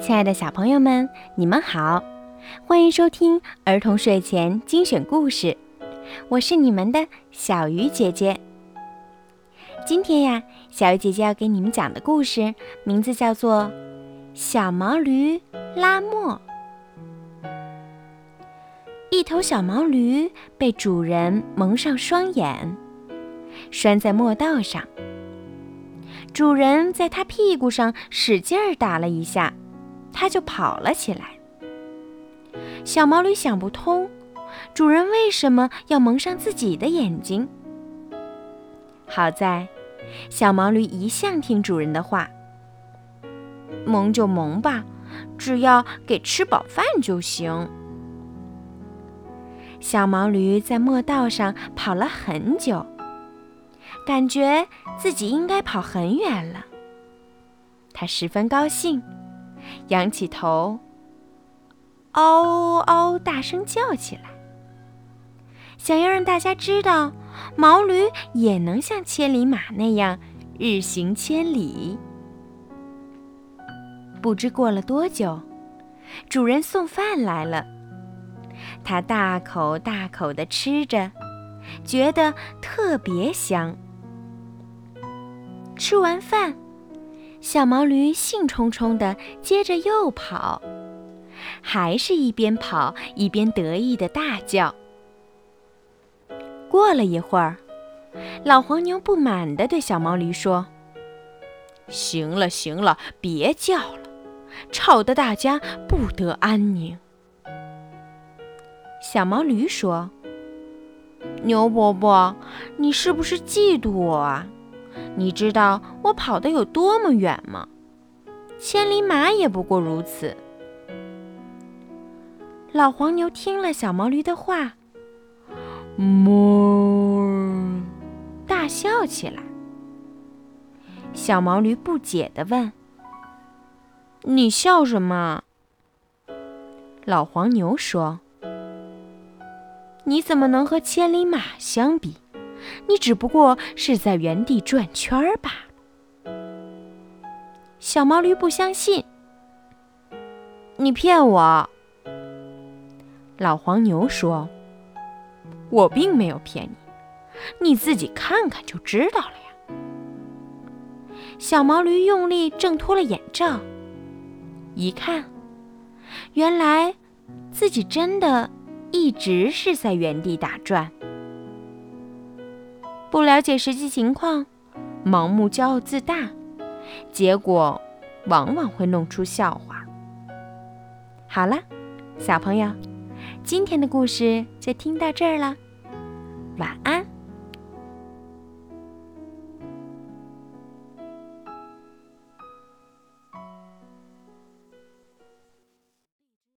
亲爱的小朋友们，你们好，欢迎收听儿童睡前精选故事，我是你们的小鱼姐姐。今天呀，小鱼姐姐要给你们讲的故事名字叫做《小毛驴拉磨》。一头小毛驴被主人蒙上双眼，拴在磨道上。主人在它屁股上使劲儿打了一下，它就跑了起来。小毛驴想不通，主人为什么要蒙上自己的眼睛？好在，小毛驴一向听主人的话，蒙就蒙吧，只要给吃饱饭就行。小毛驴在磨道上跑了很久。感觉自己应该跑很远了，他十分高兴，仰起头，嗷嗷大声叫起来，想要让大家知道毛驴也能像千里马那样日行千里。不知过了多久，主人送饭来了，他大口大口地吃着，觉得特别香。吃完饭，小毛驴兴冲冲地接着又跑，还是一边跑一边得意地大叫。过了一会儿，老黄牛不满地对小毛驴说：“行了行了，别叫了，吵得大家不得安宁。”小毛驴说：“牛伯伯，你是不是嫉妒我啊？”你知道我跑得有多么远吗？千里马也不过如此。老黄牛听了小毛驴的话，哞，大笑起来。小毛驴不解地问：“你笑什么？”老黄牛说：“你怎么能和千里马相比？”你只不过是在原地转圈儿罢了。小毛驴不相信，你骗我。老黄牛说：“我并没有骗你，你自己看看就知道了呀。”小毛驴用力挣脱了眼罩，一看，原来自己真的一直是在原地打转。不了解实际情况，盲目骄傲自大，结果往往会弄出笑话。好了，小朋友，今天的故事就听到这儿了，晚安。